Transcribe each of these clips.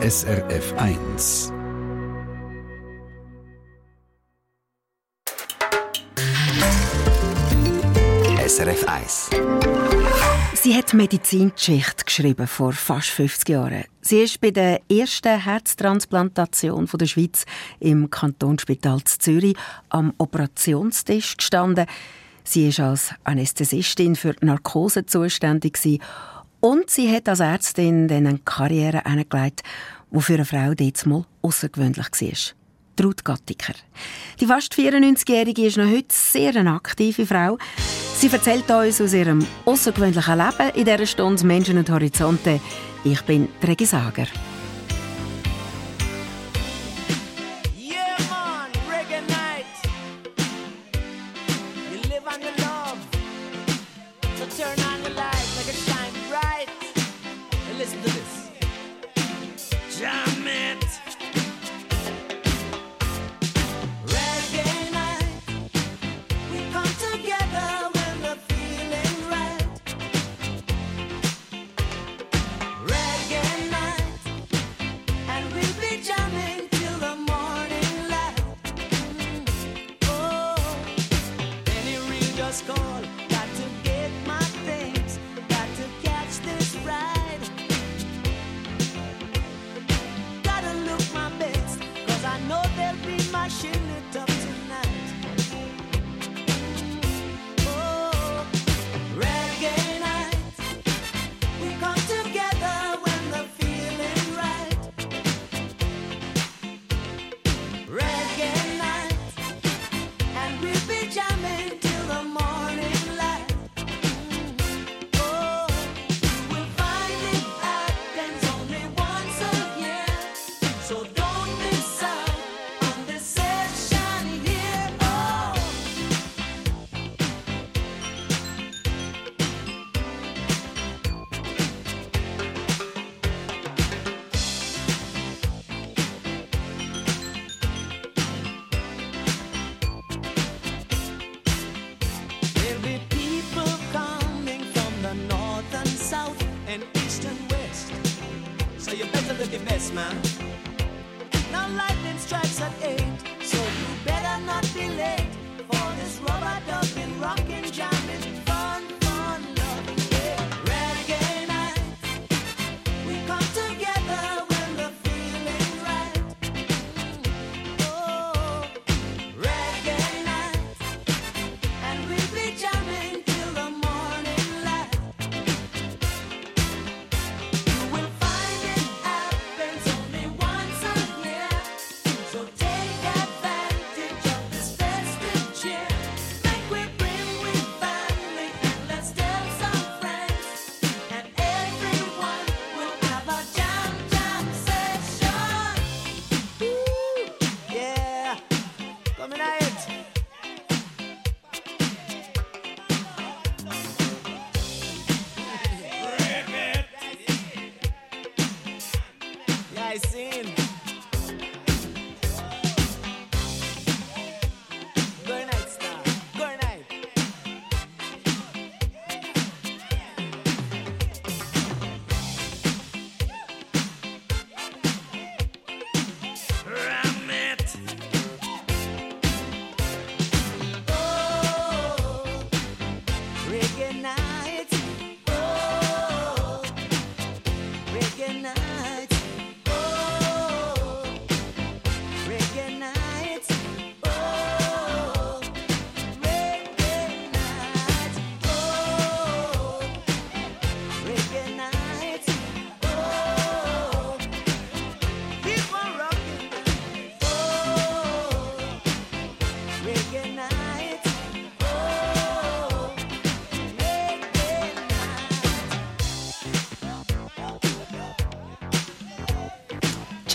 SRF 1. SRF 1. Sie hat Medizingeschichte geschrieben vor fast 50 Jahren. Sie ist bei der ersten Herztransplantation der Schweiz im Kantonsspital Zürich am Operationstisch gestanden. Sie ist als Anästhesistin für Narkose zuständig und sie hat als Ärztin eine Karriere eingelegt, die für eine Frau jetzt mal außergewöhnlich war. Ruth Gattiker. Die fast 94-Jährige ist noch heute sehr eine aktive Frau. Sie erzählt uns aus ihrem außergewöhnlichen Leben in dieser Stunde Menschen und Horizonte. Ich bin Regi Sager.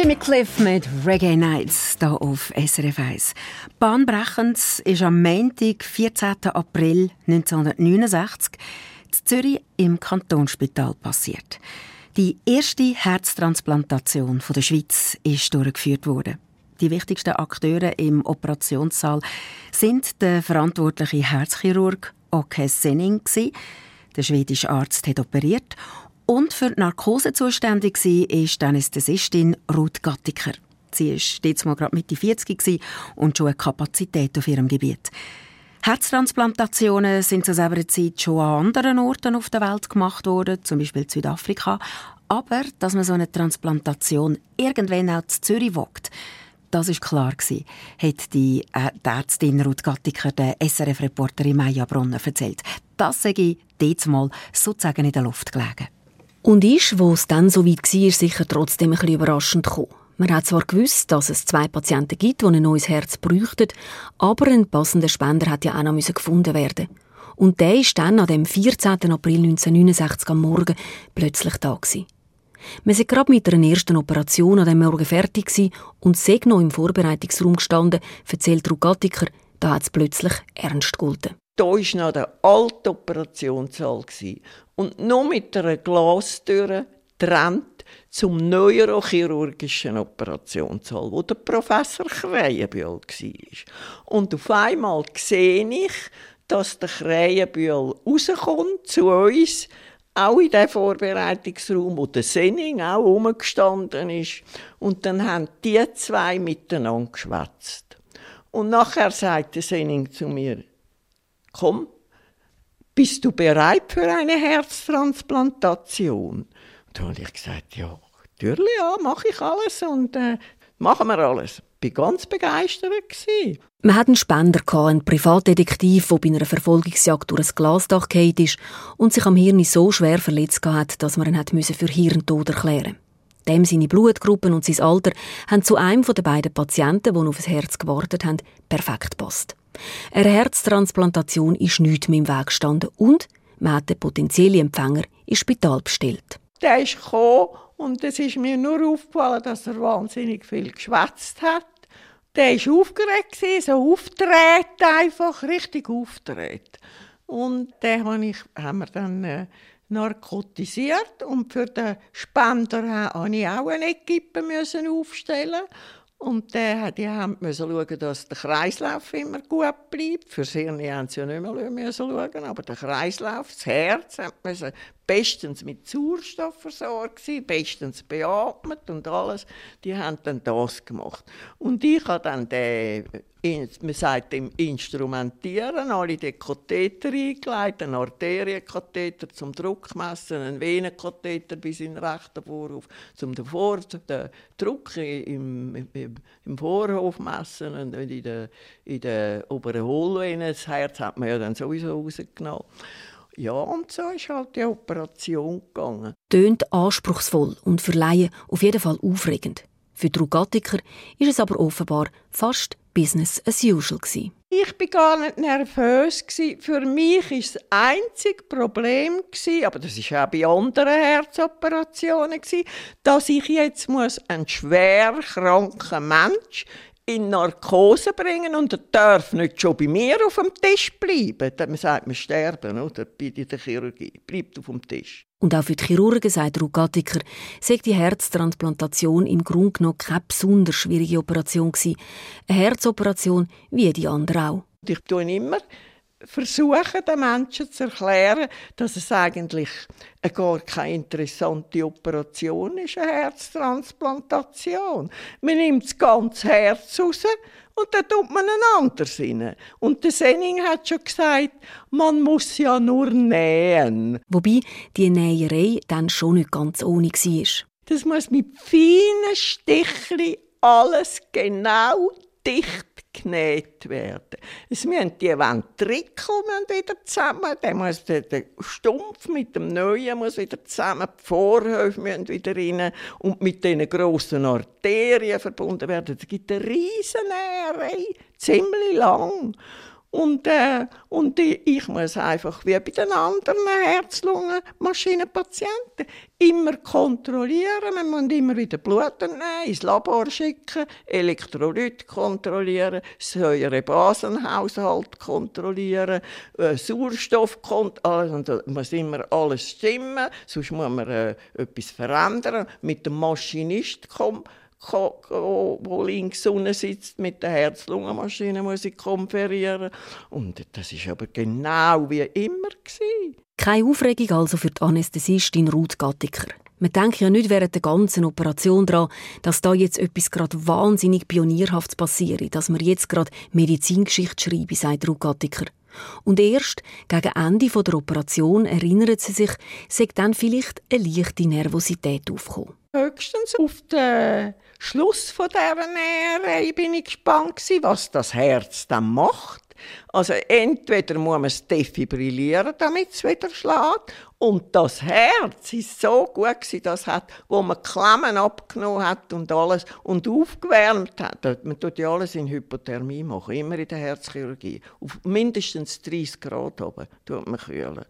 Jimmy Cliff mit Reggae Nights hier auf SRF 1. Bahnbrechend ist am Montag, 14. April 1969, in Zürich im Kantonsspital passiert. Die erste Herztransplantation der Schweiz ist durchgeführt worden. Die wichtigsten Akteure im Operationssaal sind der verantwortliche Herzchirurg Oke Senning. Der schwedische Arzt hat operiert Und für die Narkose zuständig war ist Anästhesistin Ruth Gattiker. Sie war jetzt mal gerade Mitte 40 und schon eine Kapazität auf ihrem Gebiet. Herztransplantationen sind zu selber Zeit schon an anderen Orten auf der Welt gemacht worden, zum Beispiel Südafrika. Aber dass man so eine Transplantation irgendwann auch zu Zürich wagt, das ist klar gewesen, hat die, äh, die Ärztin Ruth Gattiker der SRF-Reporterin Maya Bronner erzählt. Das sage ich mal sozusagen in der Luft gelegen. Und ist, wo es dann so weit war, sicher trotzdem ein bisschen überraschend gekommen. Man hat zwar gewusst, dass es zwei Patienten gibt, die ein neues Herz bräuchten, aber ein passender Spender hat ja auch noch gefunden werden. Und der ist dann an dem 14. April 1969 am Morgen plötzlich da gewesen. Wir sind gerade mit einer ersten Operation an dem Morgen fertig und sei noch im Vorbereitungsraum gestanden, erzählt Rugattiker, da hat es plötzlich ernst gegolten. Da war noch der alte Operationssaal und nur mit einer Glastür getrennt zum neurochirurgischen Operationssaal, wo der Professor Kreienbühl war. Und auf einmal sehe ich, dass der Kreienbühl rauskommt zu uns, auch in diesem Vorbereitungsraum, wo der Senning auch rumgestanden ist. Und dann haben die zwei miteinander geschwätzt. Und nachher sagt der Senning zu mir, komm, bist du bereit für eine Herztransplantation? Da habe ich gesagt, ja, natürlich, ja, mache ich alles und äh, machen wir alles. Ich war ganz begeistert. Gewesen. Man hat einen Spender, einen Privatdetektiv, der bei einer Verfolgungsjagd durch ein Glasdach gefallen ist und sich am Hirn so schwer verletzt hat, dass man ihn hat für Hirntod erklären Dem seine Blutgruppen und sein Alter haben zu einem der beiden Patienten, die auf das Herz gewartet haben, perfekt passt. Eine Herztransplantation ist nicht mehr im Weg gestanden und man hat den potenziellen Empfänger ins Spital bestellt. Der ist gekommen und es ist mir nur aufgefallen, dass er wahnsinnig viel geschwätzt hat. Der war aufgeregt, so aufgedreht einfach, richtig aufgedreht. Und den haben wir dann äh, narkotisiert und für den Spender musste ich auch eine Equipe aufstellen und der, die haben schauen, dass der Kreislauf immer gut bleibt. Für das Hirn haben sie ja nicht mehr schauen, aber der Kreislauf, das Herz, müssen bestens mit Sauerstoff versorgt sein, bestens beatmet und alles. Die haben dann das gemacht. Und ich habe dann den man sagt dem Instrumentieren, alle die Katheter eingelegt, einen Arterienkatheter zum Druckmessen, einen Venenkatheter bis in den rechten Vorhof, zum den, Vor den Druck im, im, im Vorhof messen und in der, in der oberen Hohlvene, das Herz hat man ja dann sowieso rausgenommen. Ja, und so ist halt die Operation gegangen. Tönt anspruchsvoll und für Laien auf jeden Fall aufregend. Für die Rugatiker ist es aber offenbar fast Business as usual. Gewesen. Ich war gar nicht nervös. Für mich war das einzige Problem, aber das war auch bei anderen Herzoperationen, dass ich jetzt einen schwer kranken Mensch in Narkose bringen und er darf nicht schon bei mir auf dem Tisch bleiben. Man sagt, wir sterben oder? bei der Chirurgie. Bleibt auf dem Tisch. Und auch für die Chirurgen, sagt Rugattiker, sei die Herztransplantation im Grunde genommen keine besonders schwierige Operation gewesen. Eine Herzoperation wie die anderen auch. Ich tue immer versuchen, den Menschen zu erklären, dass es eigentlich eine gar keine interessante Operation ist, eine Herztransplantation. Man nimmt das ganze Herz raus und dann tut man ein anderes rein. Und der Senning hat schon gesagt, man muss ja nur nähen. Wobei die Näherei dann schon nicht ganz ohne war. Das muss mit feinen Stichli alles genau dicht genäht werden. Es müssen die Ventrikel wieder zusammen, der, muss, der, der Stumpf mit dem Neuen muss wieder zusammen, die Vorhöfe müssen wieder rein und mit diesen grossen Arterien verbunden werden. Es gibt eine riesen Näherei, ziemlich lang. Und, äh, und ich muss einfach, wie bei den anderen Herz-Lungen-Maschinenpatienten, immer kontrollieren. Man muss immer wieder Blut nehmen, ins Labor schicken, Elektrolyt kontrollieren, Säurebasenhaushalt kontrollieren, äh, Sauerstoff kontrollieren. Also, muss immer alles stimmen, sonst muss man äh, etwas verändern. Mit dem Maschinist kommen wo links unten sitzt mit der Herz-Lungen-Maschine, muss ich konferieren. Und das ist aber genau wie immer. Gewesen. Keine Aufregung also für die Anästhesistin Ruth Gattiker. Man denkt ja nicht während der ganzen Operation daran, dass da jetzt etwas gerade wahnsinnig pionierhaftes passiert, dass man jetzt gerade Medizingeschichte schreibe, sagt Ruth Gattiker. Und erst gegen Ende der Operation erinnert sie sich, sei dann vielleicht eine leichte Nervosität aufgekommen. Höchstens auf den Schluss von dieser Nähe bin ich gespannt, was das Herz dann macht. Also entweder muss man es defibrillieren, damit es wieder schlägt, und das Herz ist so gut gewesen, das hat, wo man Klemmen abgenommen hat und alles und aufgewärmt hat. Man tut ja alles in Hypothermie machen, immer in der Herzchirurgie. Auf mindestens 30 Grad oben tut man kühlen.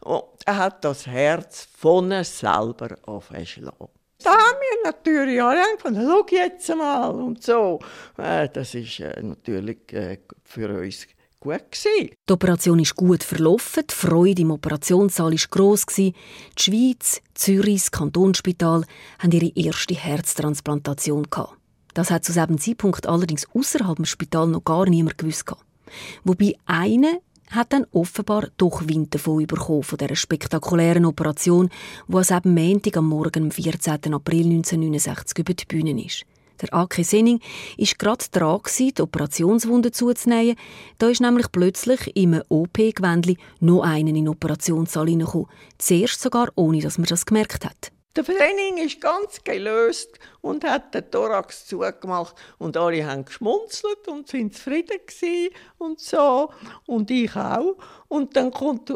Und er hat das Herz von selber aufgeschlagen. Da haben wir natürlich alle angefangen, schau jetzt mal und so. Äh, das ist äh, natürlich äh, für uns gut. Gewesen. Die Operation ist gut verlaufen, die Freude im Operationssaal war gross. Die Schweiz, Zürich, das Kantonsspital haben ihre erste Herztransplantation. Das hat zu diesem Zeitpunkt allerdings außerhalb des Spitals noch gar niemand gewusst. Wobei einer hat dann offenbar doch Wind davon bekommen, von dieser spektakulären Operation, die es eben Montag am Morgen, am 14. April 1969 über die Bühne ist. Der Aki Senning war gerade dran, die Operationswunde zuzunehmen. Da ist nämlich plötzlich im OP-Gewändchen noch einen in den Operationssaal hineingekommen. Zuerst sogar, ohne dass man das gemerkt hat. Der Senning ist ganz gelöst und hat den Thorax zugemacht. Und alle haben geschmunzelt und sind zufrieden und so. Und ich auch. Und dann kommt,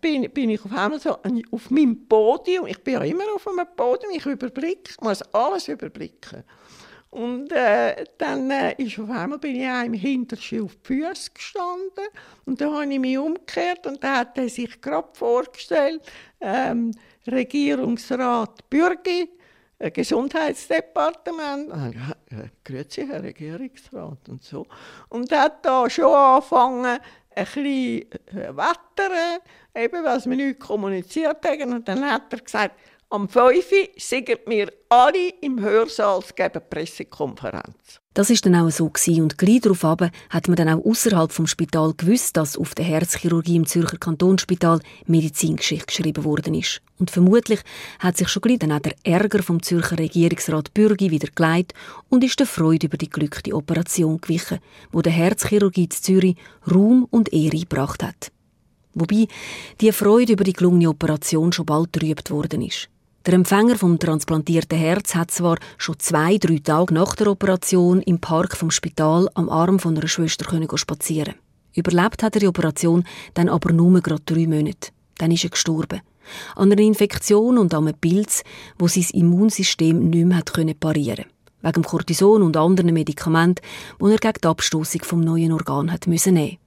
bin, bin ich auf einmal so auf meinem Podium. Ich bin ja immer auf einem Podium. Ich überblicke, muss alles überblicken. Und äh, dann äh, ist auf einmal bin ich einem hintersten auf die Füße gestanden und dann habe ich mich umgekehrt und da hat er sich gerade vorgestellt, ähm, Regierungsrat Bürgi, Gesundheitsdepartement. Äh, Grüezi, Herr Regierungsrat und so. Und hat da schon angefangen, ein bisschen äh, wettern, eben, was wir nicht kommuniziert haben. Und dann hat er gesagt, am 5 sind wir alle im Hörsaal geben Pressekonferenz. Das ist dann auch so gewesen. und gleich darauf hat man dann auch außerhalb vom Spital gewusst, dass auf der Herzchirurgie im Zürcher Kantonsspital Medizingeschichte geschrieben worden ist. Und vermutlich hat sich schon gleich dann auch der Ärger vom Zürcher Regierungsrat Bürgi wieder geleitet und ist der Freude über die glückliche Operation gewichen, wo der Herzchirurgie in Zürich Ruhm und Ehre gebracht hat. Wobei die Freude über die gelungene Operation schon bald trübt worden ist. Der Empfänger vom transplantierten Herz hat zwar schon zwei, drei Tage nach der Operation im Park vom Spital am Arm von einer Schwester spazieren. Überlebt hat er die Operation dann aber nur gerade drei Monate. Dann ist er gestorben. An einer Infektion und an einem Pilz, wo sein Immunsystem nicht mehr hat parieren Wegen Cortison und anderen Medikamenten, die er gegen die Abstoßung vom neuen Organ hat müssen nehmen.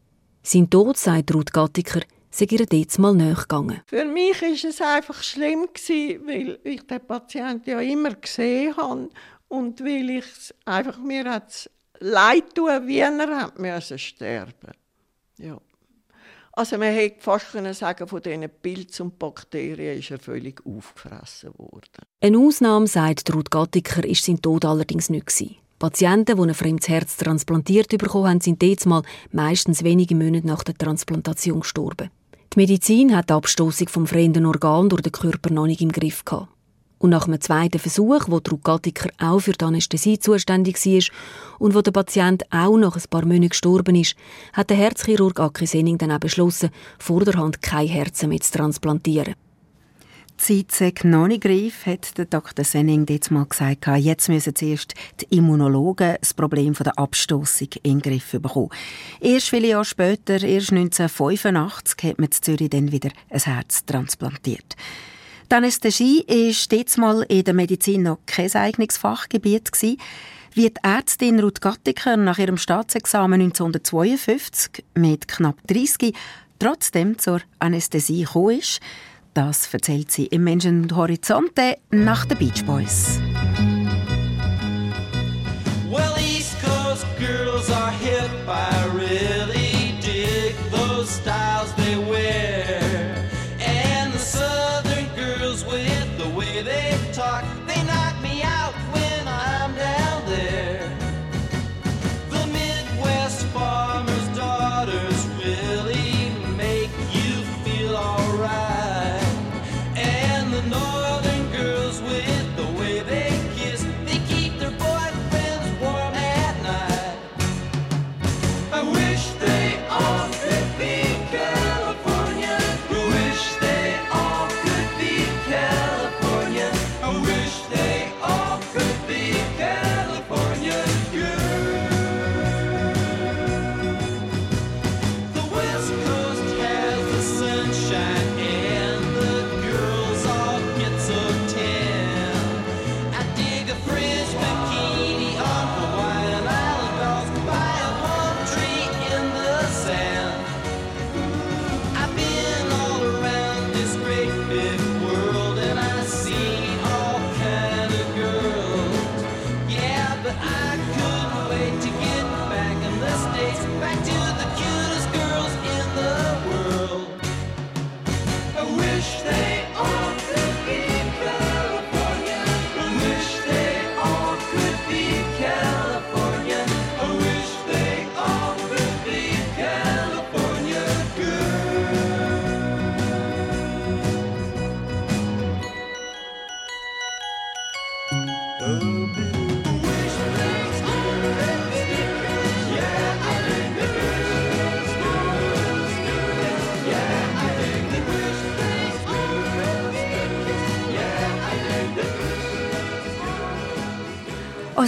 Sein Tod, sagt Ruth Gattiker, sei ihr dort mal nachgegangen. Für mich war es einfach schlimm, weil ich den Patienten ja immer gesehen habe und weil ich einfach mir leid tun, wie er hat müssen sterben. Ja. Also man hätte fast können sagen, von diesen Pilzen und Bakterien ist er völlig aufgefressen worden. Eine Ausnahme, sagt Ruth Gattiker, ist sein Tod allerdings nicht. Patienten, die ein fremdes Herz transplantiert bekommen haben, sind jetzt mal meistens wenige Monate nach der Transplantation gestorben. Die Medizin hat die Abstoßung vom fremden Organ durch den Körper noch nicht im Griff gehabt. Und nach einem zweiten Versuch, wo Druck Gattiker auch für die Anästhesie zuständig war und wo der Patient auch nach ein paar Monaten gestorben ist, hat der Herzchirurg Aki Senning dann auch beschlossen, vor der Hand kein Herzen mehr zu transplantieren. Die Zeit noch nicht reif, hat der Dr. Senning jetzt mal gesagt. Jetzt müssen zuerst die Immunologen das Problem der Abstoßung in den Griff bekommen. Erst viele Jahre später, erst 1985, hat man in Zürich dann wieder ein Herz transplantiert. Die Anästhesie war jetzt mal in der Medizin noch kein eigenes Fachgebiet. Gewesen. Wie die Ärztin Ruth Gattiker nach ihrem Staatsexamen 1952 mit knapp 30 trotzdem zur Anästhesie gekommen ist, das erzählt sie im Menschen Horizonte nach den Beach Boys.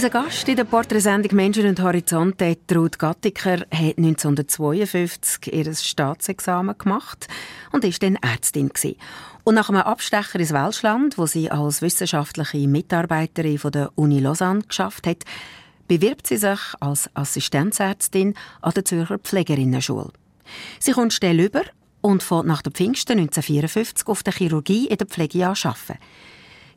Unser Gast in der Porträtsendung Menschen und Horizonte, Ruth Gattiker, hat 1952 ihr Staatsexamen gemacht und ist dann Ärztin gewesen. Und nach einem Abstecher ins Welschland, wo sie als wissenschaftliche Mitarbeiterin von der Uni Lausanne geschafft hat, bewirbt sie sich als Assistenzärztin an der Zürcher Pflegerinnenschule. Sie kommt schnell über und fährt nach der Pfingsten 1954 auf der Chirurgie in der Pflege arbeiten.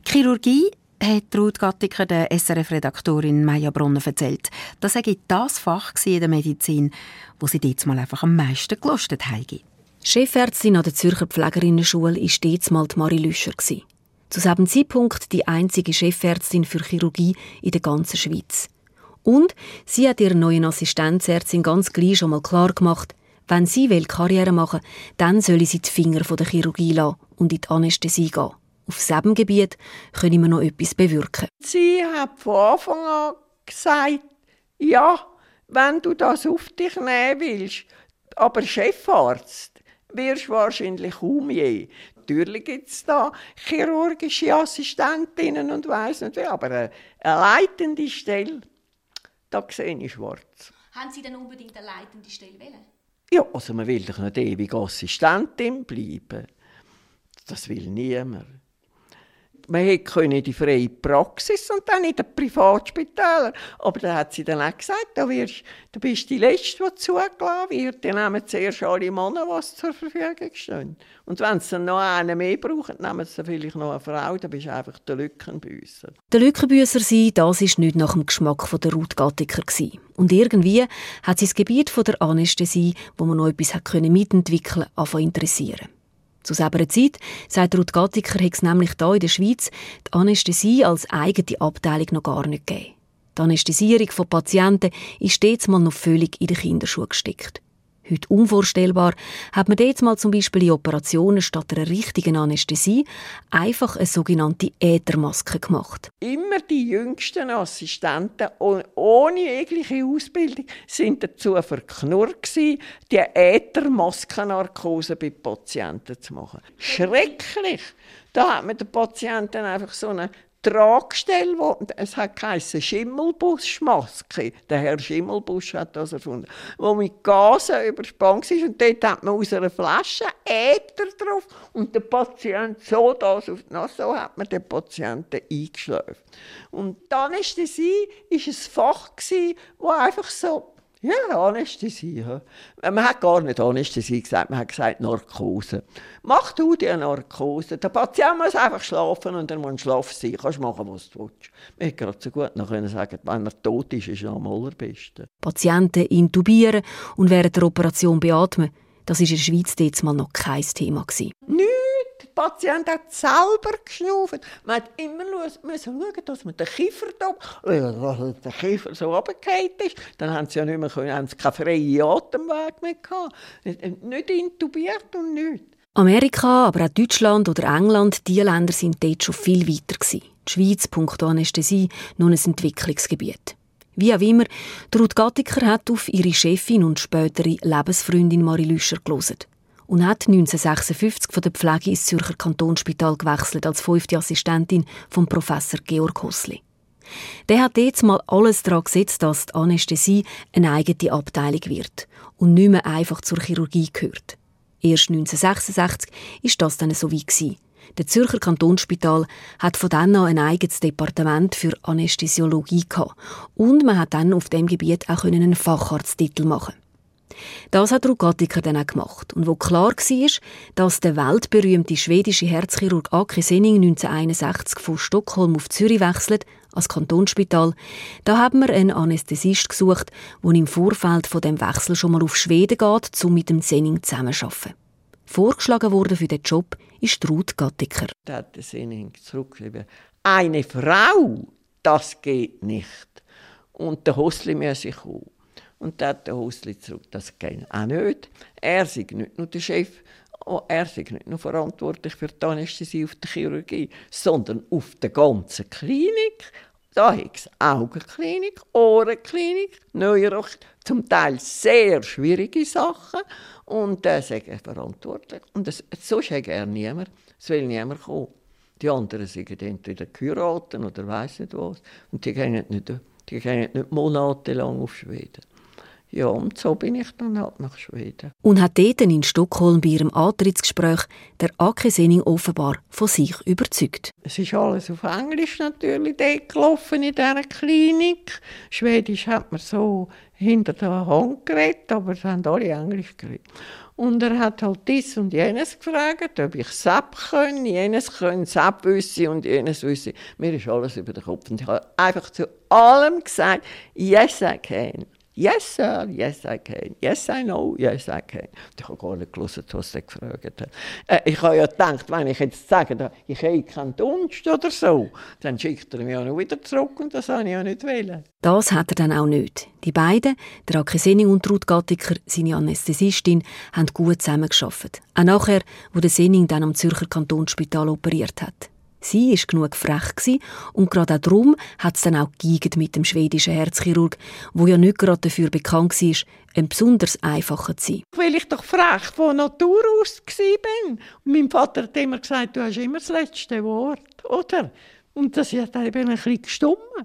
Chirurgie hat Ruth Gattiker der SRF-Redaktorin Maja Brunner erzählt, dass er das Fach in der Medizin, wo sie jetzt einfach am meisten gelustet habe. Chefärztin an der Zürcher Pflegerinnenschule war stets mal Marie Lüscher. Zu diesem Zeitpunkt die einzige Chefärztin für Chirurgie in der ganzen Schweiz. Und sie hat ihrer neuen Assistenzärztin ganz gleich schon mal klar gemacht, wenn sie will Karriere machen will, dann soll sie die Finger von der Chirurgie lassen und in die Anästhesie gehen. Auf diesem Gebiet können wir noch etwas bewirken. Sie hat von Anfang an gesagt, ja, wenn du das auf dich nehmen willst, aber Chefarzt wirst du wahrscheinlich kaum je. Natürlich gibt es da chirurgische Assistentinnen und weiss nicht wie, aber eine, eine leitende Stelle, da sehe ich schwarz. Haben Sie denn unbedingt eine leitende Stelle wählen? Ja, also man will doch nicht ewig Assistentin bleiben. Das will niemand man hätte die freie Praxis und dann in den Privatspitälern. Aber da hat sie dann auch gesagt, da, wirst, da bist du die Letzte, die zugelassen wird. Dann nehmen zuerst alle Männer, was zur Verfügung stehen. Und wenn sie dann noch einen mehr brauchen, nehmen sie vielleicht noch eine Frau, dann bist du einfach der Lückenbüsser. Der Lückenbüsser sein, das war nicht nach dem Geschmack der Ruth Gattiker. Und irgendwie hat sie das Gebiet der Anästhesie, wo man noch etwas mitentwickeln konnte, interessieren. Zu selber Zeit, sagt Ruth Gattiker, hat es nämlich hier in der Schweiz die Anästhesie als eigene Abteilung noch gar nicht gegeben. Die Anästhesierung von Patienten ist stets mal noch völlig in den Kinderschuhen gesteckt. Heute unvorstellbar, hat man jetzt mal zum Beispiel in Operationen statt einer richtigen Anästhesie einfach eine sogenannte Äthermaske gemacht. Immer die jüngsten Assistenten ohne jegliche Ausbildung sind dazu verknurrt die Äthermaskennarkose bei Patienten zu machen. Schrecklich! Da hat man den Patienten einfach so eine Tragstelle, wo, es hat Schimmelbuschmaske. Der Herr Schimmelbusch hat das erfunden. Wo mit Gasen überspannt ist und dort hat man aus einer Flasche Äther drauf und der Patient so das auf die Nase, so hat man den Patienten eingeschläft. Und die Anästhesie war ein Fach, das einfach so ja, Anästhesie. Ja. Man hat gar nicht Anästhesie gesagt, man hat gesagt Narkose. Mach du die Narkose. Der Patient muss einfach schlafen und er muss schlafen sein. Kannst machen, was du willst. Man hätte gerade so gut noch können sagen, wenn er tot ist, ist er am allerbesten. Patienten intubieren und während der Operation beatmen, das war in der Schweiz jetzt mal noch kein Thema. Nicht der Patient hat selber geschnauft. Man hat immer schauen, dass man den Kiefer da, dass der Kiefer so runtergefallen ist. Dann haben sie ja nicht mehr können, haben sie keinen freien Atemweg mehr gehabt. Nicht intubiert und nichts. Amerika, aber auch Deutschland oder England, diese Länder sind dort schon viel weiter gewesen. Die Schweiz, punkto Anästhesie, nun ein Entwicklungsgebiet. Wie auch immer, Ruth Gattiker hat auf ihre Chefin und spätere Lebensfreundin Marie Lüscher gelesen und hat 1956 von der Pflege ins Zürcher Kantonsspital gewechselt als fünfte Assistentin von Professor Georg Hussli. Der hat jetzt mal alles daran gesetzt, dass die Anästhesie eine eigene Abteilung wird und nicht mehr einfach zur Chirurgie gehört. Erst 1966 ist das dann so wie. Der Zürcher Kantonsspital hat von dann an ein eigenes Departement für Anästhesiologie gehabt und man hat dann auf dem Gebiet auch einen Facharzttitel machen. Das hat Rugattiker dann auch gemacht. Und wo klar war, dass der weltberühmte schwedische Herzchirurg Aki Senning 1961 von Stockholm auf Zürich wechselt, als Kantonsspital, da haben wir einen Anästhesist gesucht, der im Vorfeld von dem Wechsel schon mal auf Schweden geht, um mit dem Senning zusammenzuarbeiten. Vorgeschlagen worden für den Job ist Ruth Gattiker. Da hat der Senning zurückgeschrieben, eine Frau, das geht nicht. Und der Hosli muss ich kommen. Und dann hat der Husli zurück, das geht auch nicht. Er sei nicht nur der Chef, oh, er sei nicht nur verantwortlich für die Anästhesie auf der Chirurgie, sondern auf der ganzen Klinik. Da hat es Augenklinik, Ohrenklinik, Neuro, zum Teil sehr schwierige Sachen. Und da äh, sind verantwortlich. Und das, sonst hat er niemand. Es will niemand kommen. Die anderen sind entweder geheiratet oder weiss nicht was. Und die gehen nicht, die gehen nicht monatelang auf Schweden. Ja, und so bin ich dann halt nach Schweden. Und hat dort in Stockholm bei ihrem Antrittsgespräch der Ake Senning offenbar von sich überzeugt. Es ist alles auf Englisch natürlich dort gelaufen in dieser Klinik. Schwedisch hat man so hinter der Hand geredet, aber es haben alle Englisch geredet. Und er hat halt dies und jenes gefragt, ob ich SAP können, jenes können, SAP wüsste und jenes wüsste. Mir ist alles über den Kopf. Und ich habe einfach zu allem gesagt, yes I can. Yes, sir, yes, I can. Yes, I know, yes, I can. Ich habe gar nicht gelesen, was er gefragt hat. Äh, ich habe ja gedacht, wenn ich jetzt sage, ich habe keinen Dunst oder so, dann schickt er mich ja noch wieder zurück und das habe ich ja nicht wollen. Das hat er dann auch nicht. Die beiden, der Ake Senning und Ruth Gattiker, seine Anästhesistin, haben gut zusammengearbeitet. Auch nachher, wo der Senning dann am Zürcher Kantonsspital operiert hat. Sie war genug frech und gerade auch darum hat es dann auch geigert mit dem schwedischen Herzchirurg, wo ja nicht gerade dafür bekannt war, ein besonders einfacher zu sein. Weil ich doch frech von Natur aus war. Und mein Vater hat immer gesagt, du hast immer das letzte Wort, oder? Und das hat eben ein bisschen gestummen.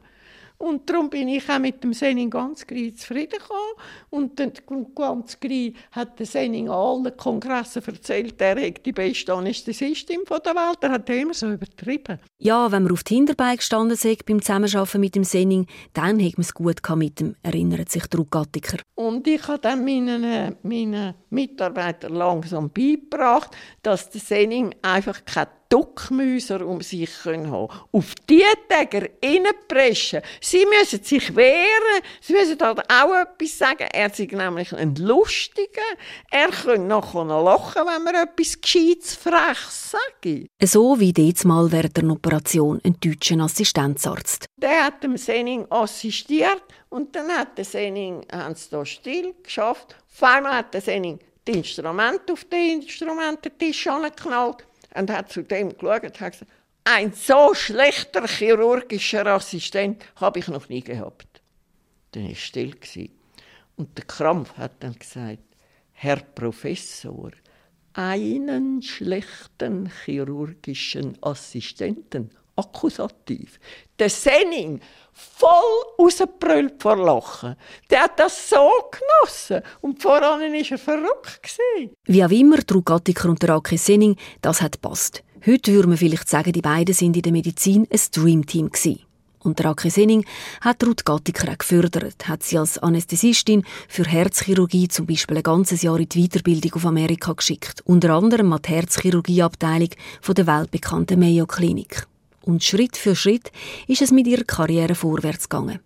Und darum bin ich auch mit dem Senning ganz grün zufrieden gekommen. Und dann ganz grün hat der Senning an allen Kongressen erzählt, er ist die beste Anästhesistin der Welt. Er hat immer so übertrieben. Ja, wenn man auf die Hinterbeine gestanden ist beim Zusammenarbeiten mit dem Senning, dann hat man es gut mit ihm, erinnert sich Druck Gattiker. Und ich habe dann meinen, meinen Mitarbeitern langsam beigebracht, dass der Senning einfach keine Duckmäuser um sich haben Auf die Täger reinpreschen. Sie müssen sich wehren. Sie müssen halt auch etwas sagen. Er ist nämlich ein Lustiger. Er könnte nachher lachen, wenn man etwas Gescheites Frechs sagt. So wie jetzt mal während der Operation ein deutscher Assistenzarzt. Der hat dem Senning assistiert und dann hat der Senning, sie da still geschafft. Auf einmal hat der Senning die Instrumente auf den Instrumententisch angeknallt und hat zu dem geschaut und gesagt, ein so schlechter chirurgischer Assistent habe ich noch nie gehabt. Dann war still. Und der Krampf hat dann gesagt, Herr Professor, einen schlechten chirurgischen Assistenten, Akkusativ. Der Senning, voll rausgebrüllt vor Lachen. Der hat das so genossen. Und voran war er verrückt. Wie auch immer, Trug Gattiker und der Ake Senning, das hat passt. Heute würde man vielleicht sagen, die beiden sind in der Medizin ein Dreamteam gewesen. Und der Ake Senning hat Ruth Gattiker auch gefördert, hat sie als Anästhesistin für Herzchirurgie zum Beispiel ein ganzes Jahr in die Weiterbildung auf Amerika geschickt. Unter anderem an die Herzchirurgieabteilung der weltbekannten Mayo Klinik. Und Schritt für Schritt ist es mit ihrer Karriere vorwärts gegangen.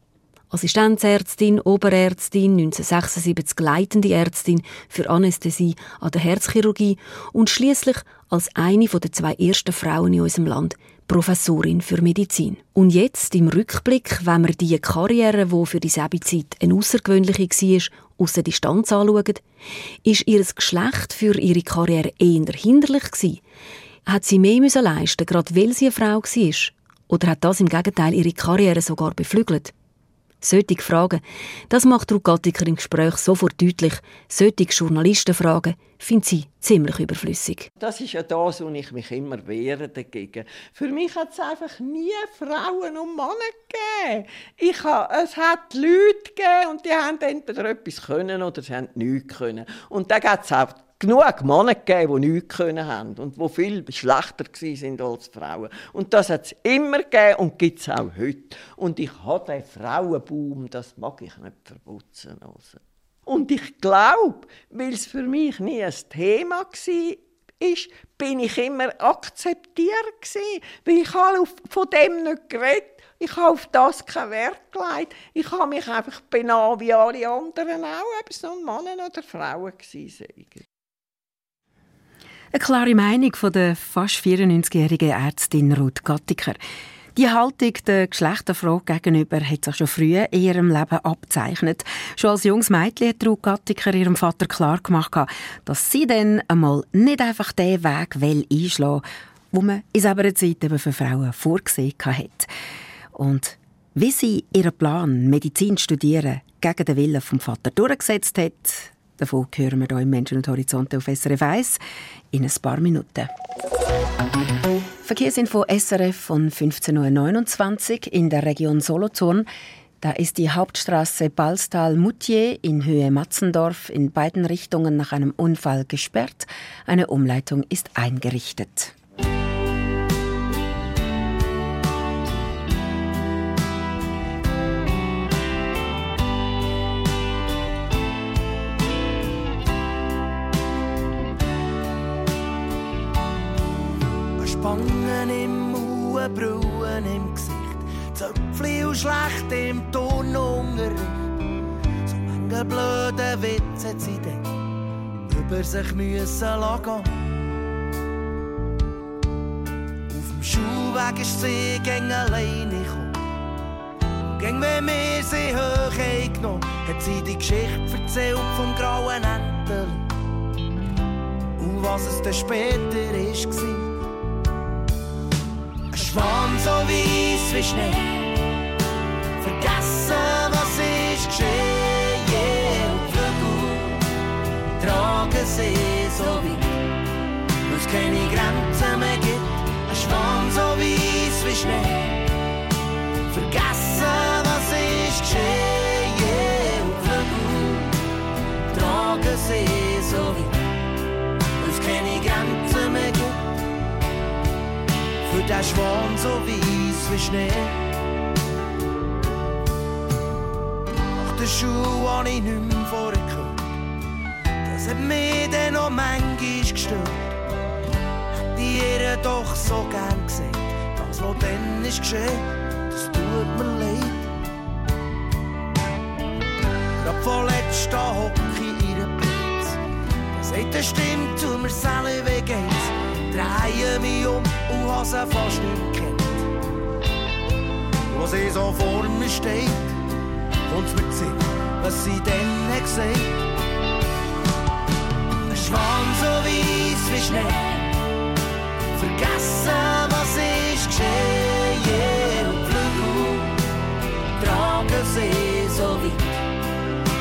Assistenzärztin, Oberärztin, 1976 leitende Ärztin für Anästhesie an der Herzchirurgie und schließlich als eine der zwei ersten Frauen in unserem Land Professorin für Medizin. Und jetzt im Rückblick, wenn wir die Karriere, die für dieselbe Zeit eine außergewöhnliche war, aus der Distanz anschauen, ist ihr Geschlecht für ihre Karriere eher hinderlich gewesen. Hat sie mehr müssen leisten, gerade weil sie eine Frau war? Oder hat das im Gegenteil ihre Karriere sogar beflügelt? Solche Fragen, das macht Ruth Gattiker im Gespräch sofort deutlich. Solche Journalistenfragen findet sie ziemlich überflüssig. Das ist ja das, wo ich mich immer wehre dagegen. Für mich hat es einfach nie Frauen und Männer gegeben. Ich habe, es hat Leute gegeben und die haben entweder etwas können oder sie haben nichts können. Und da gibt es auch genug Männer gegeben, die nichts können haben und die viel schlechter waren als Frauen. Und das hat es immer gegeben und gibt es auch heute. Und ich habe den Frauenboom, das mag ich nicht verputzen. Also. Und ich glaube, weil es für mich nie ein Thema war, ist, bin ich immer akzeptiert gewesen, weil ich habe von dem nicht geredet. Ich habe auf das keinen Wert gelegt. Ich habe mich einfach benommen wie alle anderen auch, ob es nun Männer oder Frauen waren. Eine klare Meinung von der fast 94-jährigen Ärztin Ruth Gattiker. Die Haltung der Geschlechterfrage gegenüber hat sich schon früh in ihrem Leben abzeichnet. Schon als junges Mädchen hat Ruth Gattiker ihrem Vater klar gemacht, dass sie dann einmal nicht einfach den Weg will einschlagen will, wo man in selber Zeit eben für Frauen vorgesehen hat. Und Wie sie ihren Plan, Medizin studieren, gegen den Willen vom Vater durchgesetzt hat, davon hören wir hier im Menschen und Horizonte auf SRF 1 in ein paar Minuten. Verkehrsinfo SRF von 15.29 Uhr in der Region Solothurn. Da ist die Hauptstraße Balstal-Mutier in Höhe Matzendorf in beiden Richtungen nach einem Unfall gesperrt. Eine Umleitung ist eingerichtet. Spangen im Mauer, Brüllen im Gesicht. Zöpfli und schlecht im Turnunterricht. So manche blöde Witze hat sie dann über sich müssen lassen. Auf dem Schulweg ist sie gegen alleine gekommen. Gegen wenn wir sie hoch genommen, hat sie die Geschichte erzählt vom grauen Entel. Und was es dann später war. Schwan so weiss wie Schnee. Vergessen, was ist geschehen. Und Flügel tragen sie so weit, es keine Grenzen mehr gibt. Ein Schwan so weiss wie Schnee. Vergessen, was ist geschehen. Und Flügel tragen sie so weit, für den Schwan so weiss wie Schnee. Nach der Schule habe ich nicht mehr vorgehört. Das hat mich dann noch manchmal gestört. Hätte ihr doch so gern gesehen. Das, was dann ist geschehen, das tut mir leid. Gerade vorletzt da hock ich in ihren Platz. Das das stimmt, zu mir selber wie geht's drehe mich um und habe sie fast nicht kennt. Wo sie so vor mir steht, kommt's mir zu was sie dann gesagt. Ein Schwan so weiss wie Schnee, vergessen, was ist geschehen. Und Flügel tragen sie so weit,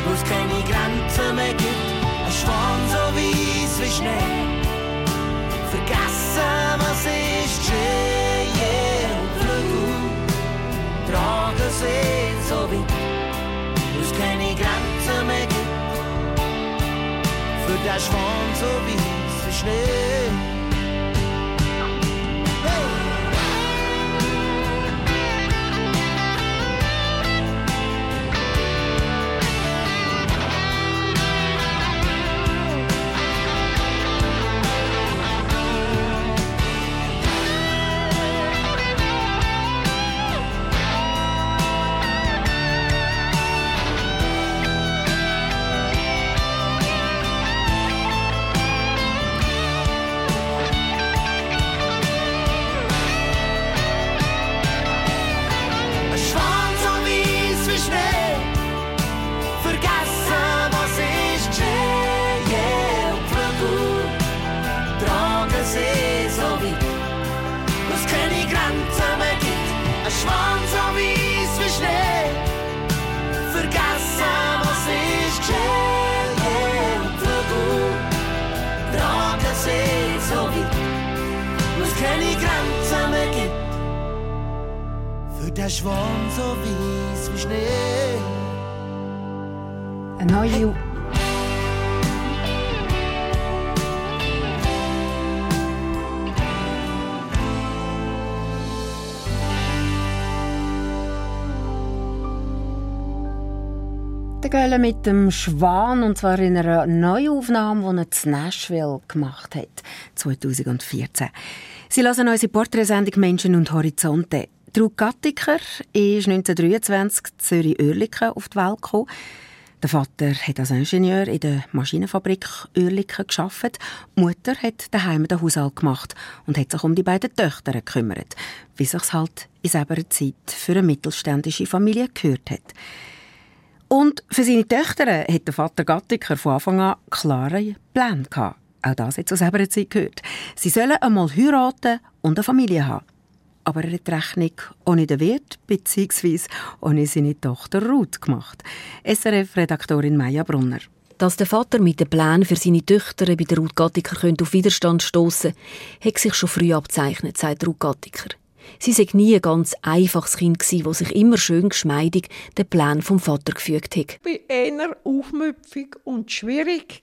wo es keine Grenzen mehr gibt. Ein Schwan so weiss wie Schnee Für den Schwan so wie Schnee. Der Gölle mit dem Schwan, und zwar in einer Neuaufnahme, die er zu Nashville gemacht hat, 2014. Sie lassen unsere Porträtsendung «Menschen und Horizonte». Trug Gattiker ist 1923 in Zürich-Oerlikon auf die Welt gekommen. Der Vater hat als Ingenieur in der Maschinenfabrik Oerlikon gearbeitet. Die Mutter hat daheim den Haushalt gemacht und hat sich um die beiden Töchter gekümmert, wie sich halt in selber Zeit für eine mittelständische Familie gehört hat. Und für seine Töchter hat der Vater Gattiker von Anfang an klare Pläne gehabt. Auch das hat zu selber Zeit gehört. Sie sollen einmal heiraten und eine Familie haben. Aber er hat die Rechnung ohne den Wirt bzw. ohne seine Tochter Ruth gemacht. SRF-Redaktorin Maja Brunner. Dass der Vater mit den Plänen für seine Töchter bei der Ruth Gattiker auf Widerstand stoßen hat sich schon früh abzeichnet, sagt Ruth Gattiker. Sie sei nie ein ganz einfaches Kind gewesen, das sich immer schön geschmeidig den Plan vom Vater gefügt hat. Ich war eher aufmüpfig und schwierig.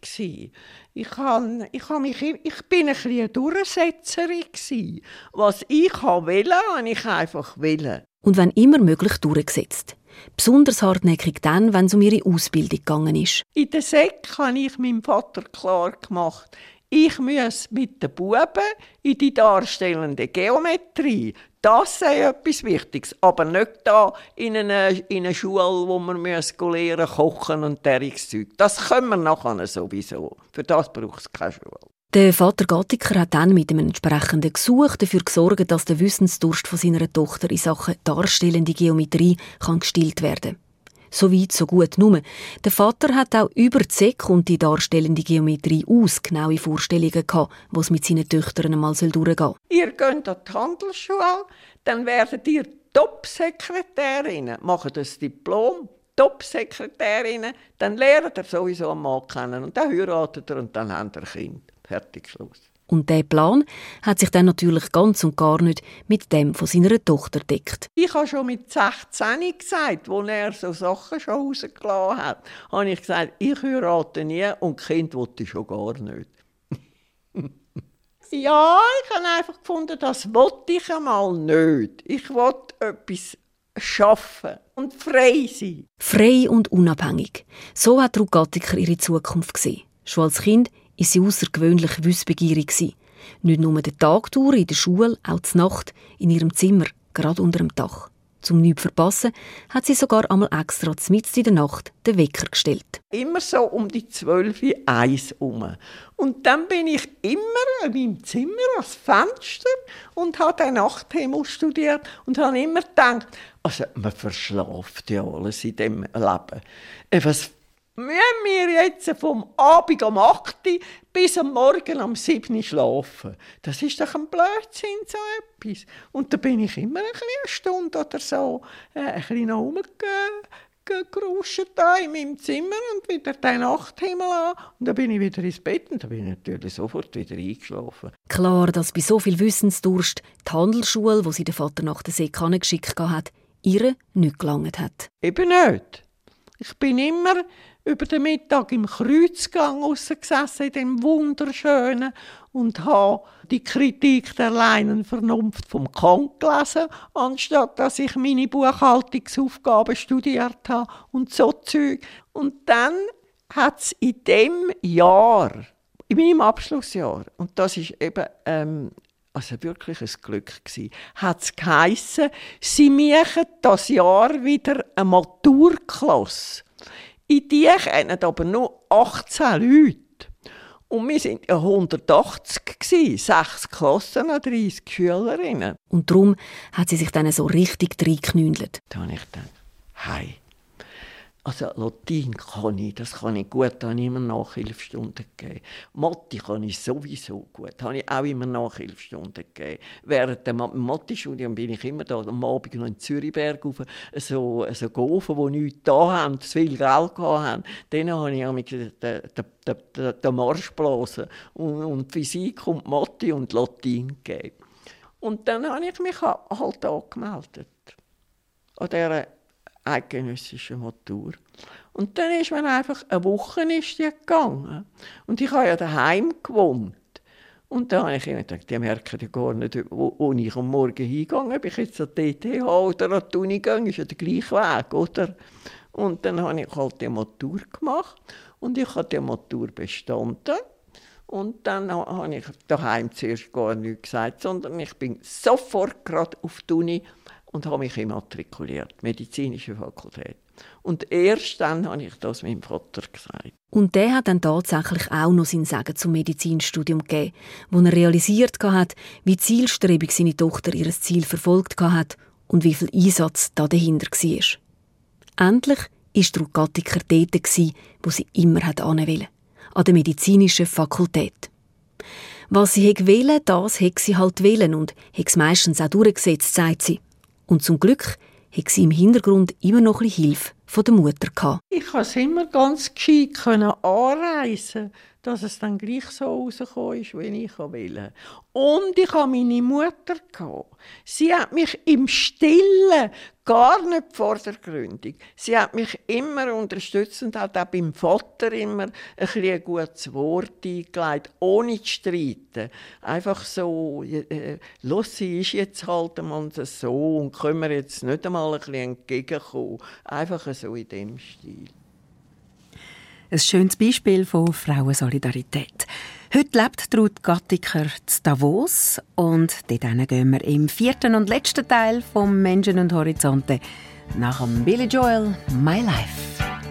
Ich, han, ich, han mich, ich bin ein eine Durchsetzerin. Gewesen. Was ich wollte, habe ich einfach wollen. Und wenn immer möglich durchgesetzt. Besonders hartnäckig dann, wenn es um ihre Ausbildung gegangen ist. In der Sek habe ich meinem Vater klar gemacht, ich muss mit den Buben in die darstellende Geometrie. Das sei etwas Wichtiges, aber nicht da in einer, in einer Schule, wo man lernen kochen und dergleichen Zeug. Das können wir nachher sowieso. Für das braucht es keine Schule. Der Vater Gattiker hat dann mit einem entsprechenden Gesuch dafür gesorgt, dass der Wissensdurst von seiner Tochter in Sachen darstellende Geometrie kann gestillt werden kann. So weit, so gut nur. Der Vater hat auch über die Sek und die darstellende Geometrie aus genaue Vorstellungen gehabt, was mit seinen Töchtern einmal durchgehen soll. Ihr geht an die Handelsschule, dann werdet ihr Top-Sekretärinnen, macht das Diplom, Top-Sekretärinnen, dann lernt ihr sowieso einen Mann kennen und dann heiratet er und dann habt ihr Kind. Fertig, Schluss. Und der Plan hat sich dann natürlich ganz und gar nicht mit dem von seiner Tochter deckt. Ich habe schon mit 16 gesagt, als er so Sachen schon rausgelassen hat, habe ich gesagt, ich heirate nie und Kind wollte ich schon gar nicht. ja, ich habe einfach gefunden, das wollte ich einmal nicht. Ich wollte etwas schaffen und frei sein. Frei und unabhängig. So hat Ruth Gattiker ihre Zukunft gesehen. Schon als Kind ist sie außergewöhnlich wissbegierig Nicht nur den Tag durch in der Schule, auch die Nacht in ihrem Zimmer, gerade unter dem Dach. Zum nichts verpassen, hat sie sogar einmal extra mitten in der Nacht den Wecker gestellt. Immer so um die zwölf eins um. Und dann bin ich immer in meinem Zimmer ans Fenster und habe den Nachthimmel studiert und habe immer gedacht, also man verschlaft ja alles in dem Leben. Äh, was müssen wir jetzt vom Abend um 8 Uhr bis am Morgen um 7 Uhr schlafen. Das ist doch ein Blödsinn, so etwas. Und da bin ich immer ein eine Stunde oder so äh, ein bisschen rumgeruscht da in meinem Zimmer und wieder den Nachthimmel an. Und dann bin ich wieder ins Bett und dann bin ich natürlich sofort wieder eingeschlafen. Klar, dass bei so viel Wissensdurst die Handelsschule, wo sie den Vater nach der See geschickt hat, ihre nicht gelangt hat. Eben nicht. Ich bin immer über den Mittag im Kreuzgang gesessen, in dem wunderschönen, und habe die Kritik der reinen Vernunft vom Kant gelesen, anstatt dass ich meine Buchhaltungsaufgaben studiert habe und so Zeug. Und dann hat es in dem Jahr, in meinem Abschlussjahr, und das ist eben ähm, also wirklich ein Glück gsi, hat es sie machen das Jahr wieder eine Maturklasse. In die kennen aber nur 18 Leute. Und wir waren ja 180 gewesen, sechs Klassen, 30 Schülerinnen. Und darum hat sie sich dann so richtig reingeknündelt. Da habe ich gedacht, hey, also Latein kann ich, das kann ich gut, da habe ich immer Nachhilfestunden gegeben. Mathe kann ich sowieso gut, da habe ich auch immer Nachhilfestunden gegeben. Während dem Mathe-Studium bin ich immer da am Abend noch in Zürichberg auf so, so Gofen, die nichts da haben, zu viel Geld haben. Dann habe ich den, den, den, den Marsch geblasen und, und Physik und Mathe und Latein gegeben. Und dann habe ich mich halt angemeldet. An dieser eidgenössische Matur. Und dann ist man einfach, eine Woche ist die gegangen. Und ich habe ja daheim gewohnt. Und dann habe ich immer gedacht, die merken ja gar nicht, wo, wo ich am Morgen hingehe, ob ich jetzt an die TTH oder an die Uni gehe, ist ja der gleiche Weg, oder? Und dann habe ich halt die Matur gemacht und ich habe die Matur bestanden. Und dann habe ich daheim zuerst gar nichts gesagt, sondern ich bin sofort gerade auf die Uni und habe mich immatrikuliert, medizinische Fakultät. Und erst dann habe ich das meinem Vater gesagt. Und der hat dann tatsächlich auch noch sein Sagen zum Medizinstudium gegeben, wo er realisiert hat, wie zielstrebig seine Tochter ihr Ziel verfolgt hat und wie viel Einsatz da dahinter war. Endlich war Ruth Gattiker dort, wo sie immer wollte, an der medizinischen Fakultät. Was sie wählen, das hat sie halt wählen und hat es meistens auch durchgesetzt, sagt sie. Und zum Glück hat sie im Hintergrund immer noch ein Hilfe von der Mutter. Ich konnte es immer ganz gescheit anreisen dass es dann gleich so rausgekommen ist, wie ich will. Und ich hatte meine Mutter. Sie hat mich im Stillen, gar nicht vordergründig, sie hat mich immer unterstützt und hat auch beim Vater immer ein, ein gutes Wort eingelegt, ohne zu streiten. Einfach so, äh, Lucy ist jetzt halt einmal so und können wir jetzt nicht einmal ein bisschen entgegenkommen. Einfach so in dem Stil. Ein schönes Beispiel von Frauensolidarität. Heute lebt Ruth Gattiker zu Davos und dort gehen wir im vierten und letzten Teil vom Menschen und Horizonte nach dem Billy Joel «My Life».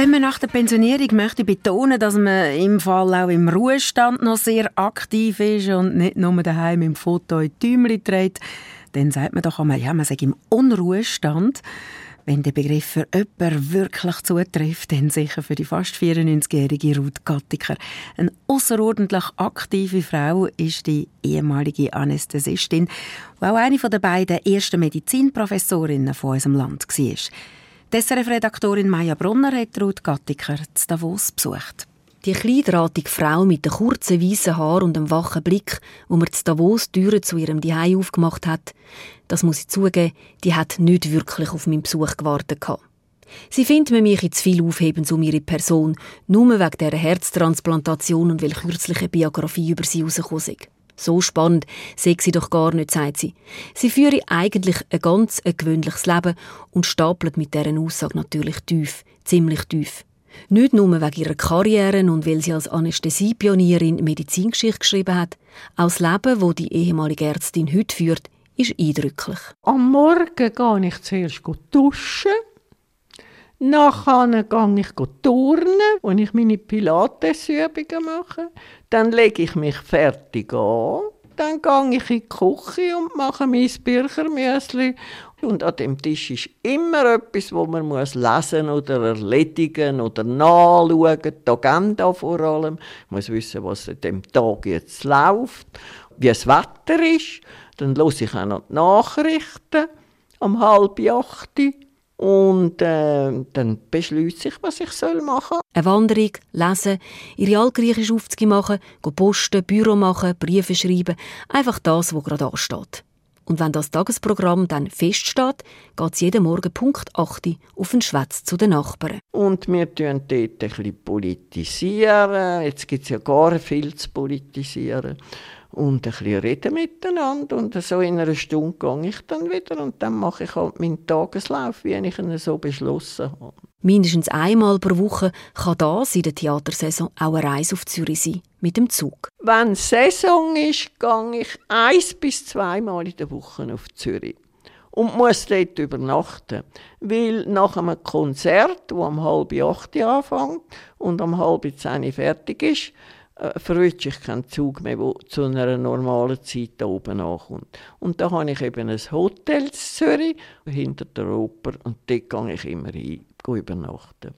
Wenn man nach der Pensionierung möchte betonen, dass man im Fall auch im Ruhestand noch sehr aktiv ist und nicht nur daheim im Foto in Tümli trägt, dann sagt man doch einmal, ja, man sagt im Unruhestand. Wenn der Begriff für jemanden wirklich zutrifft, dann sicher für die fast 94-jährige Ruth Gattiker. Eine außerordentlich aktive Frau ist die ehemalige Anästhesistin, die auch eine der beiden ersten Medizinprofessorinnen von unserem Land war. Die SRF-Redaktorin Maya Brunner hat Ruth Gattiker zu Davos besucht. Die kleindrahtige Frau mit den kurzen weißen Haaren und dem wachen Blick, wo mir zu Davos Türen zu ihrem Zuhause aufgemacht hat, das muss ich zugeben, die hat nicht wirklich auf meinen Besuch gewartet. Sie findet mir mich zu viel aufheben um ihre Person, nur wegen dieser Herztransplantation und weil kürzlich Biografie über sie herausgekommen ist. So spannend sei sie doch gar nicht, sagt sie. Sie führe eigentlich ein ganz gewöhnliches Leben und stapelt mit deren Aussage natürlich tief, ziemlich tief. Nicht nur wegen ihrer Karriere und weil sie als Anästhesiepionierin Medizingeschichte geschrieben hat, auch das Leben, das die ehemalige Ärztin heute führt, ist eindrücklich. Am Morgen gehe ich zuerst duschen. Nachher gehe ich turnen, wo ich meine Pilatesübungen mache. Dann lege ich mich fertig an. Dann gehe ich in die Küche und mache mein Birchermüsli. Und an dem Tisch ist immer etwas, wo man muss lesen oder erledigen oder nachschauen. Die Agenda vor allem. Ich muss wissen, was an dem Tag jetzt läuft, wie das Wetter ist. Dann höre ich auch noch die Nachrichten um halb acht. Und äh, dann beschließe ich, was ich soll machen soll. Eine Wanderung, lesen, ihre altgriechische Aufzüge machen, posten, Büro machen, Briefe schreiben. Einfach das, was gerade ansteht. Und wenn das Tagesprogramm dann feststeht, geht es jeden Morgen Punkt 8 auf den Schwätz zu den Nachbarn. Und wir tun dort ein bisschen politisieren. Jetzt gibt es ja gar viel zu politisieren und ein bisschen reden miteinander und so in einer Stunde gehe ich dann wieder und dann mache ich halt meinen Tageslauf, wie ich ihn so beschlossen habe. Mindestens einmal pro Woche kann das in der Theatersaison auch eine Reise auf Zürich sein, mit dem Zug. Wenn Saison ist, gehe ich eins bis zweimal in der Woche auf Zürich und muss dort übernachten. Weil nach einem Konzert, das um halb acht anfängt und um halb zehn fertig ist, verrutscht ich keinen Zug mehr, der zu einer normalen Zeit da oben ankommt. Und da habe ich eben ein Hotel in Zürich, hinter der Oper, und dort gehe ich immer hin, übernachten.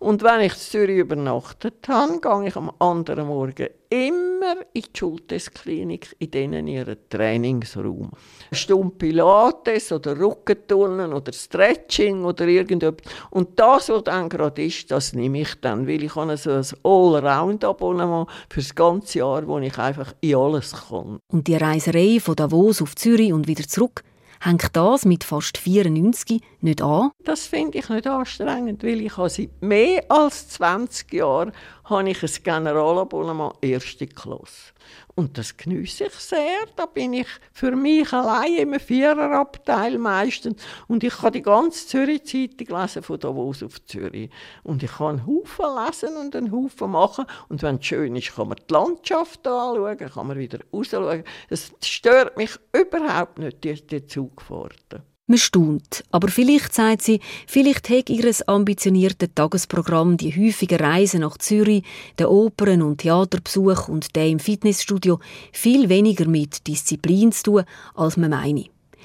Und wenn ich in Zürich übernachtet habe, gehe ich am anderen Morgen immer in die Schultesklinik, in denen ihren Trainingsraum. Stunde Pilates oder Rückenturnen oder Stretching oder irgendetwas. Und das, was dann gerade ist, das nehme ich dann, weil ich habe so ein Allround-Abonnement für das ganze Jahr, wo ich einfach in alles kann. Und die Reiserei von Davos auf Zürich und wieder zurück, hängt das mit fast 94 nicht an? Das finde ich nicht anstrengend, weil ich seit mehr als 20 Jahren habe ich ein Generalabonnement erste Klasse. Und das genieße ich sehr. Da bin ich für mich allein im Viererabteil meistens. Und ich kann die ganze Zürich-Zeitung lesen, von Davos auf Zürich. Und ich kann einen Haufen lesen und einen Haufen machen. Und wenn es schön ist, kann man die Landschaft anschauen, kann man wieder rausschauen. Es stört mich überhaupt nicht, die, die Zugfahrten. Man staunt. Aber vielleicht, sagt sie, vielleicht hat ihr ambitioniertes Tagesprogramm die häufigen Reisen nach Zürich, den Opern- und Theaterbesuch und der im Fitnessstudio viel weniger mit Disziplin zu tun, als man meine.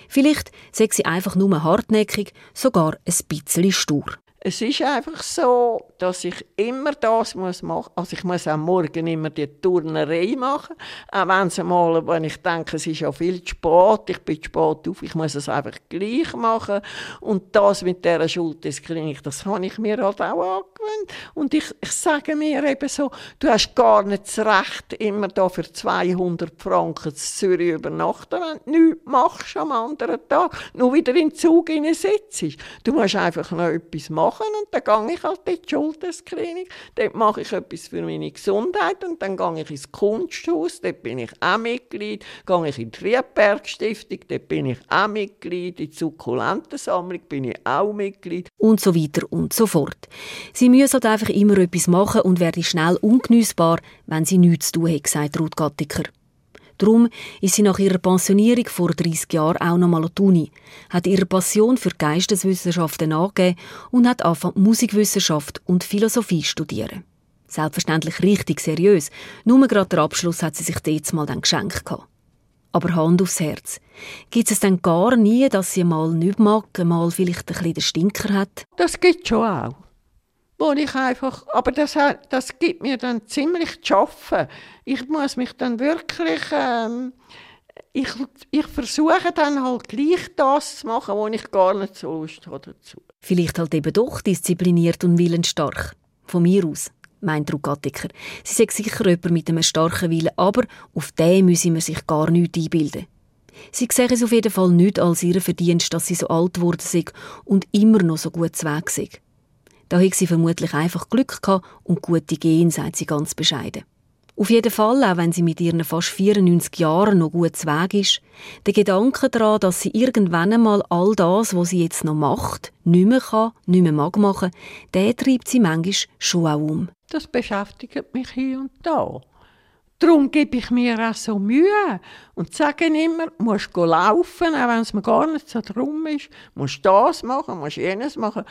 Vielleicht sagt sie einfach nur hartnäckig, sogar ein bisschen stur. Es ist einfach so, dass ich immer das muss machen Also ich muss am Morgen immer die Turnerei machen. Auch wenn es einmal, wenn ich denke, es ist ja viel zu spät, ich bin zu spät auf, ich muss es einfach gleich machen. Und das mit dieser Schultesklinik, das habe ich mir halt auch angewöhnt. Und ich, ich sage mir eben so, du hast gar nicht das Recht, immer da für 200 Franken in Zürich übernachten, wenn du nichts machst am anderen Tag, nur wieder in den Zug sitzt. Du musst einfach noch etwas machen und dann gehe ich halt in die Schultersklinik. Dort mache ich etwas für meine Gesundheit und dann gehe ich ins Kunsthaus, dort bin ich auch Mitglied. Gehe ich in die Riedberg Stiftung, dort bin ich auch Mitglied. In die Sukkulentensammlung bin ich auch Mitglied. Und so weiter und so fort. Sie müssen halt einfach immer etwas machen und werden schnell ungeniessbar, wenn sie nichts zu tun haben, sagt Ruth Gattiker. Darum ist sie nach ihrer Pensionierung vor 30 Jahren auch noch mal Uni, hat ihre Passion für Geisteswissenschaften angegeben und hat angefangen Musikwissenschaft und Philosophie studieren. Selbstverständlich richtig seriös. Nur gerade der Abschluss hat sie sich jetzt mal dann geschenkt. Aber Hand aufs Herz. Gibt es denn gar nie, dass sie mal nicht mag, mal vielleicht ein bisschen den Stinker hat? Das gibt schon auch. Wo ich einfach, aber das, das gibt mir dann ziemlich zu schaffen. Ich muss mich dann wirklich, ähm, ich, ich versuche dann halt gleich das zu machen, wo ich gar nicht so Lust habe dazu. Vielleicht halt eben doch diszipliniert und willensstark. Von mir aus meint Rugattiker. Sie sagt sicher jemand mit einem starken Willen, aber auf den müsse man sich gar nichts einbilden. Sie sehen es auf jeden Fall nicht als ihren Verdienst, dass sie so alt geworden sind und immer noch so gut zu Weg sind. Da hat sie vermutlich einfach Glück gehabt und gute Gehen, sagt sie ganz bescheiden. Auf jeden Fall, auch wenn sie mit ihren fast 94 Jahren noch gut zu Weg ist, der Gedanke daran, dass sie irgendwann einmal all das, was sie jetzt noch macht, nicht mehr kann, nicht mehr mag machen, der treibt sie manchmal schon auch um. Das beschäftigt mich hier und da. Darum gebe ich mir auch so Mühe und sage immer, du musst laufen, auch wenn es mir gar nicht so drum ist. Du musst das machen, musst jenes machen.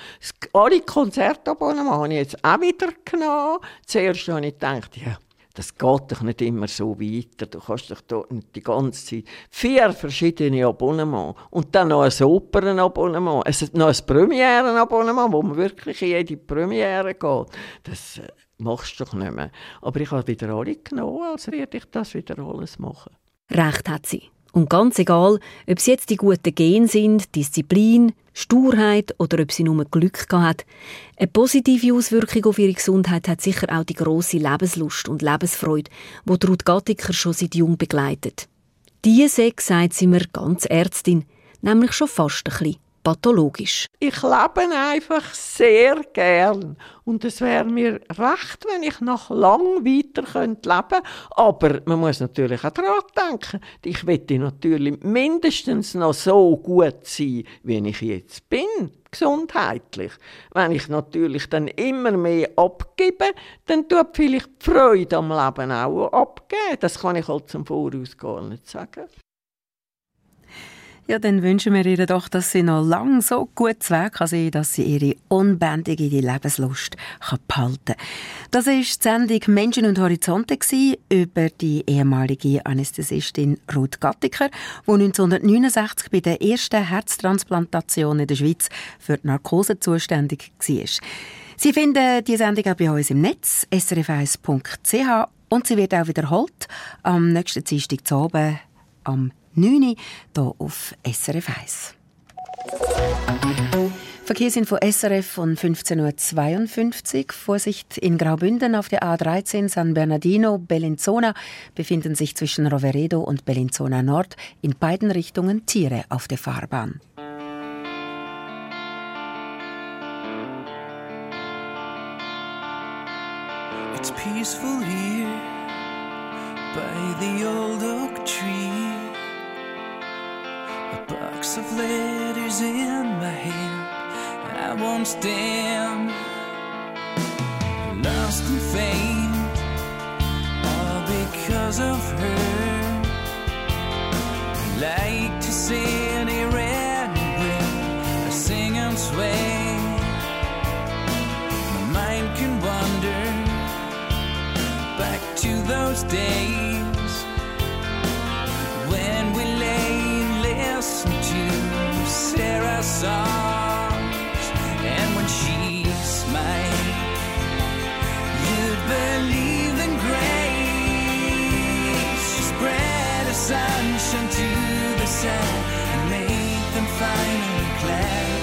Alle Konzertabonnements habe ich jetzt auch wieder genommen. Zuerst habe ich gedacht, ja, das geht doch nicht immer so weiter. Du kannst doch dort nicht die ganze Zeit vier verschiedene Abonnements und dann noch ein Opernabonnement, es noch ein Premierenabonnement, wo man wirklich in jede Premiere geht. Das äh, machst du doch nicht mehr. Aber ich habe wieder alle genommen, also werde ich das wieder alles machen. Recht hat sie. Und ganz egal, ob es jetzt die guten Gene sind, Disziplin, Sturheit oder ob sie nur Glück hat, eine positive Auswirkung auf ihre Gesundheit hat sicher auch die große Lebenslust und Lebensfreude, die Ruth Gattiker schon seit jung begleitet. Diese sechs sagt sie mir ganz Ärztin, nämlich schon fast ein bisschen pathologisch. Ich lebe einfach sehr gern und es wäre mir recht, wenn ich noch lang weiter könnte leben Aber man muss natürlich auch daran denken, ich möchte natürlich mindestens noch so gut sein, wie ich jetzt bin gesundheitlich. Wenn ich natürlich dann immer mehr abgebe, dann tut vielleicht die Freude am Leben auch abgeben. Das kann ich halt zum Voraus gar nicht sagen. Ja, dann wünschen wir ihr doch, dass sie noch lange so gut zu Weg kann sein, dass sie ihre unbändige Lebenslust behalten kann. Das war die Sendung Menschen und Horizonte über die ehemalige Anästhesistin Ruth Gattiker, die 1969 bei der ersten Herztransplantation in der Schweiz für die Narkose zuständig war. Sie finden die Sendung auch bei uns im Netz, srf1.ch und sie wird auch wiederholt am nächsten Dienstag zu oben am 9 Uhr hier auf SRF 1. Verkehrsinfo SRF von 15.52 Uhr. Vorsicht in Graubünden auf der A13 San Bernardino, Bellinzona befinden sich zwischen Roveredo und Bellinzona Nord in beiden Richtungen Tiere auf der Fahrbahn. Of letters in my hand, I won't stand. Lost and faint, all because of her. Like to sit here a sing and sway. My mind can wander back to those days Sarah's and when she smiled, you'd believe in grace. She spread a sunshine to the sun and made them finally glad.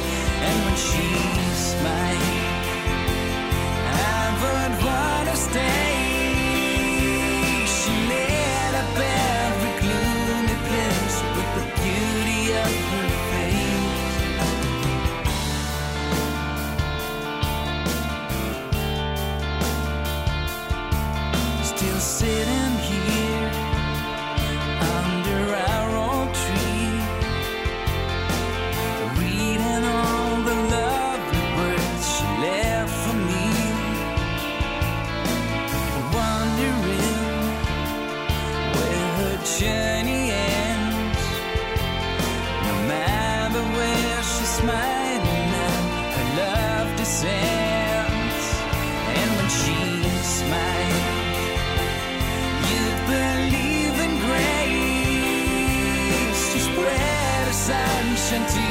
And when she smiled, I would want to stay. certainty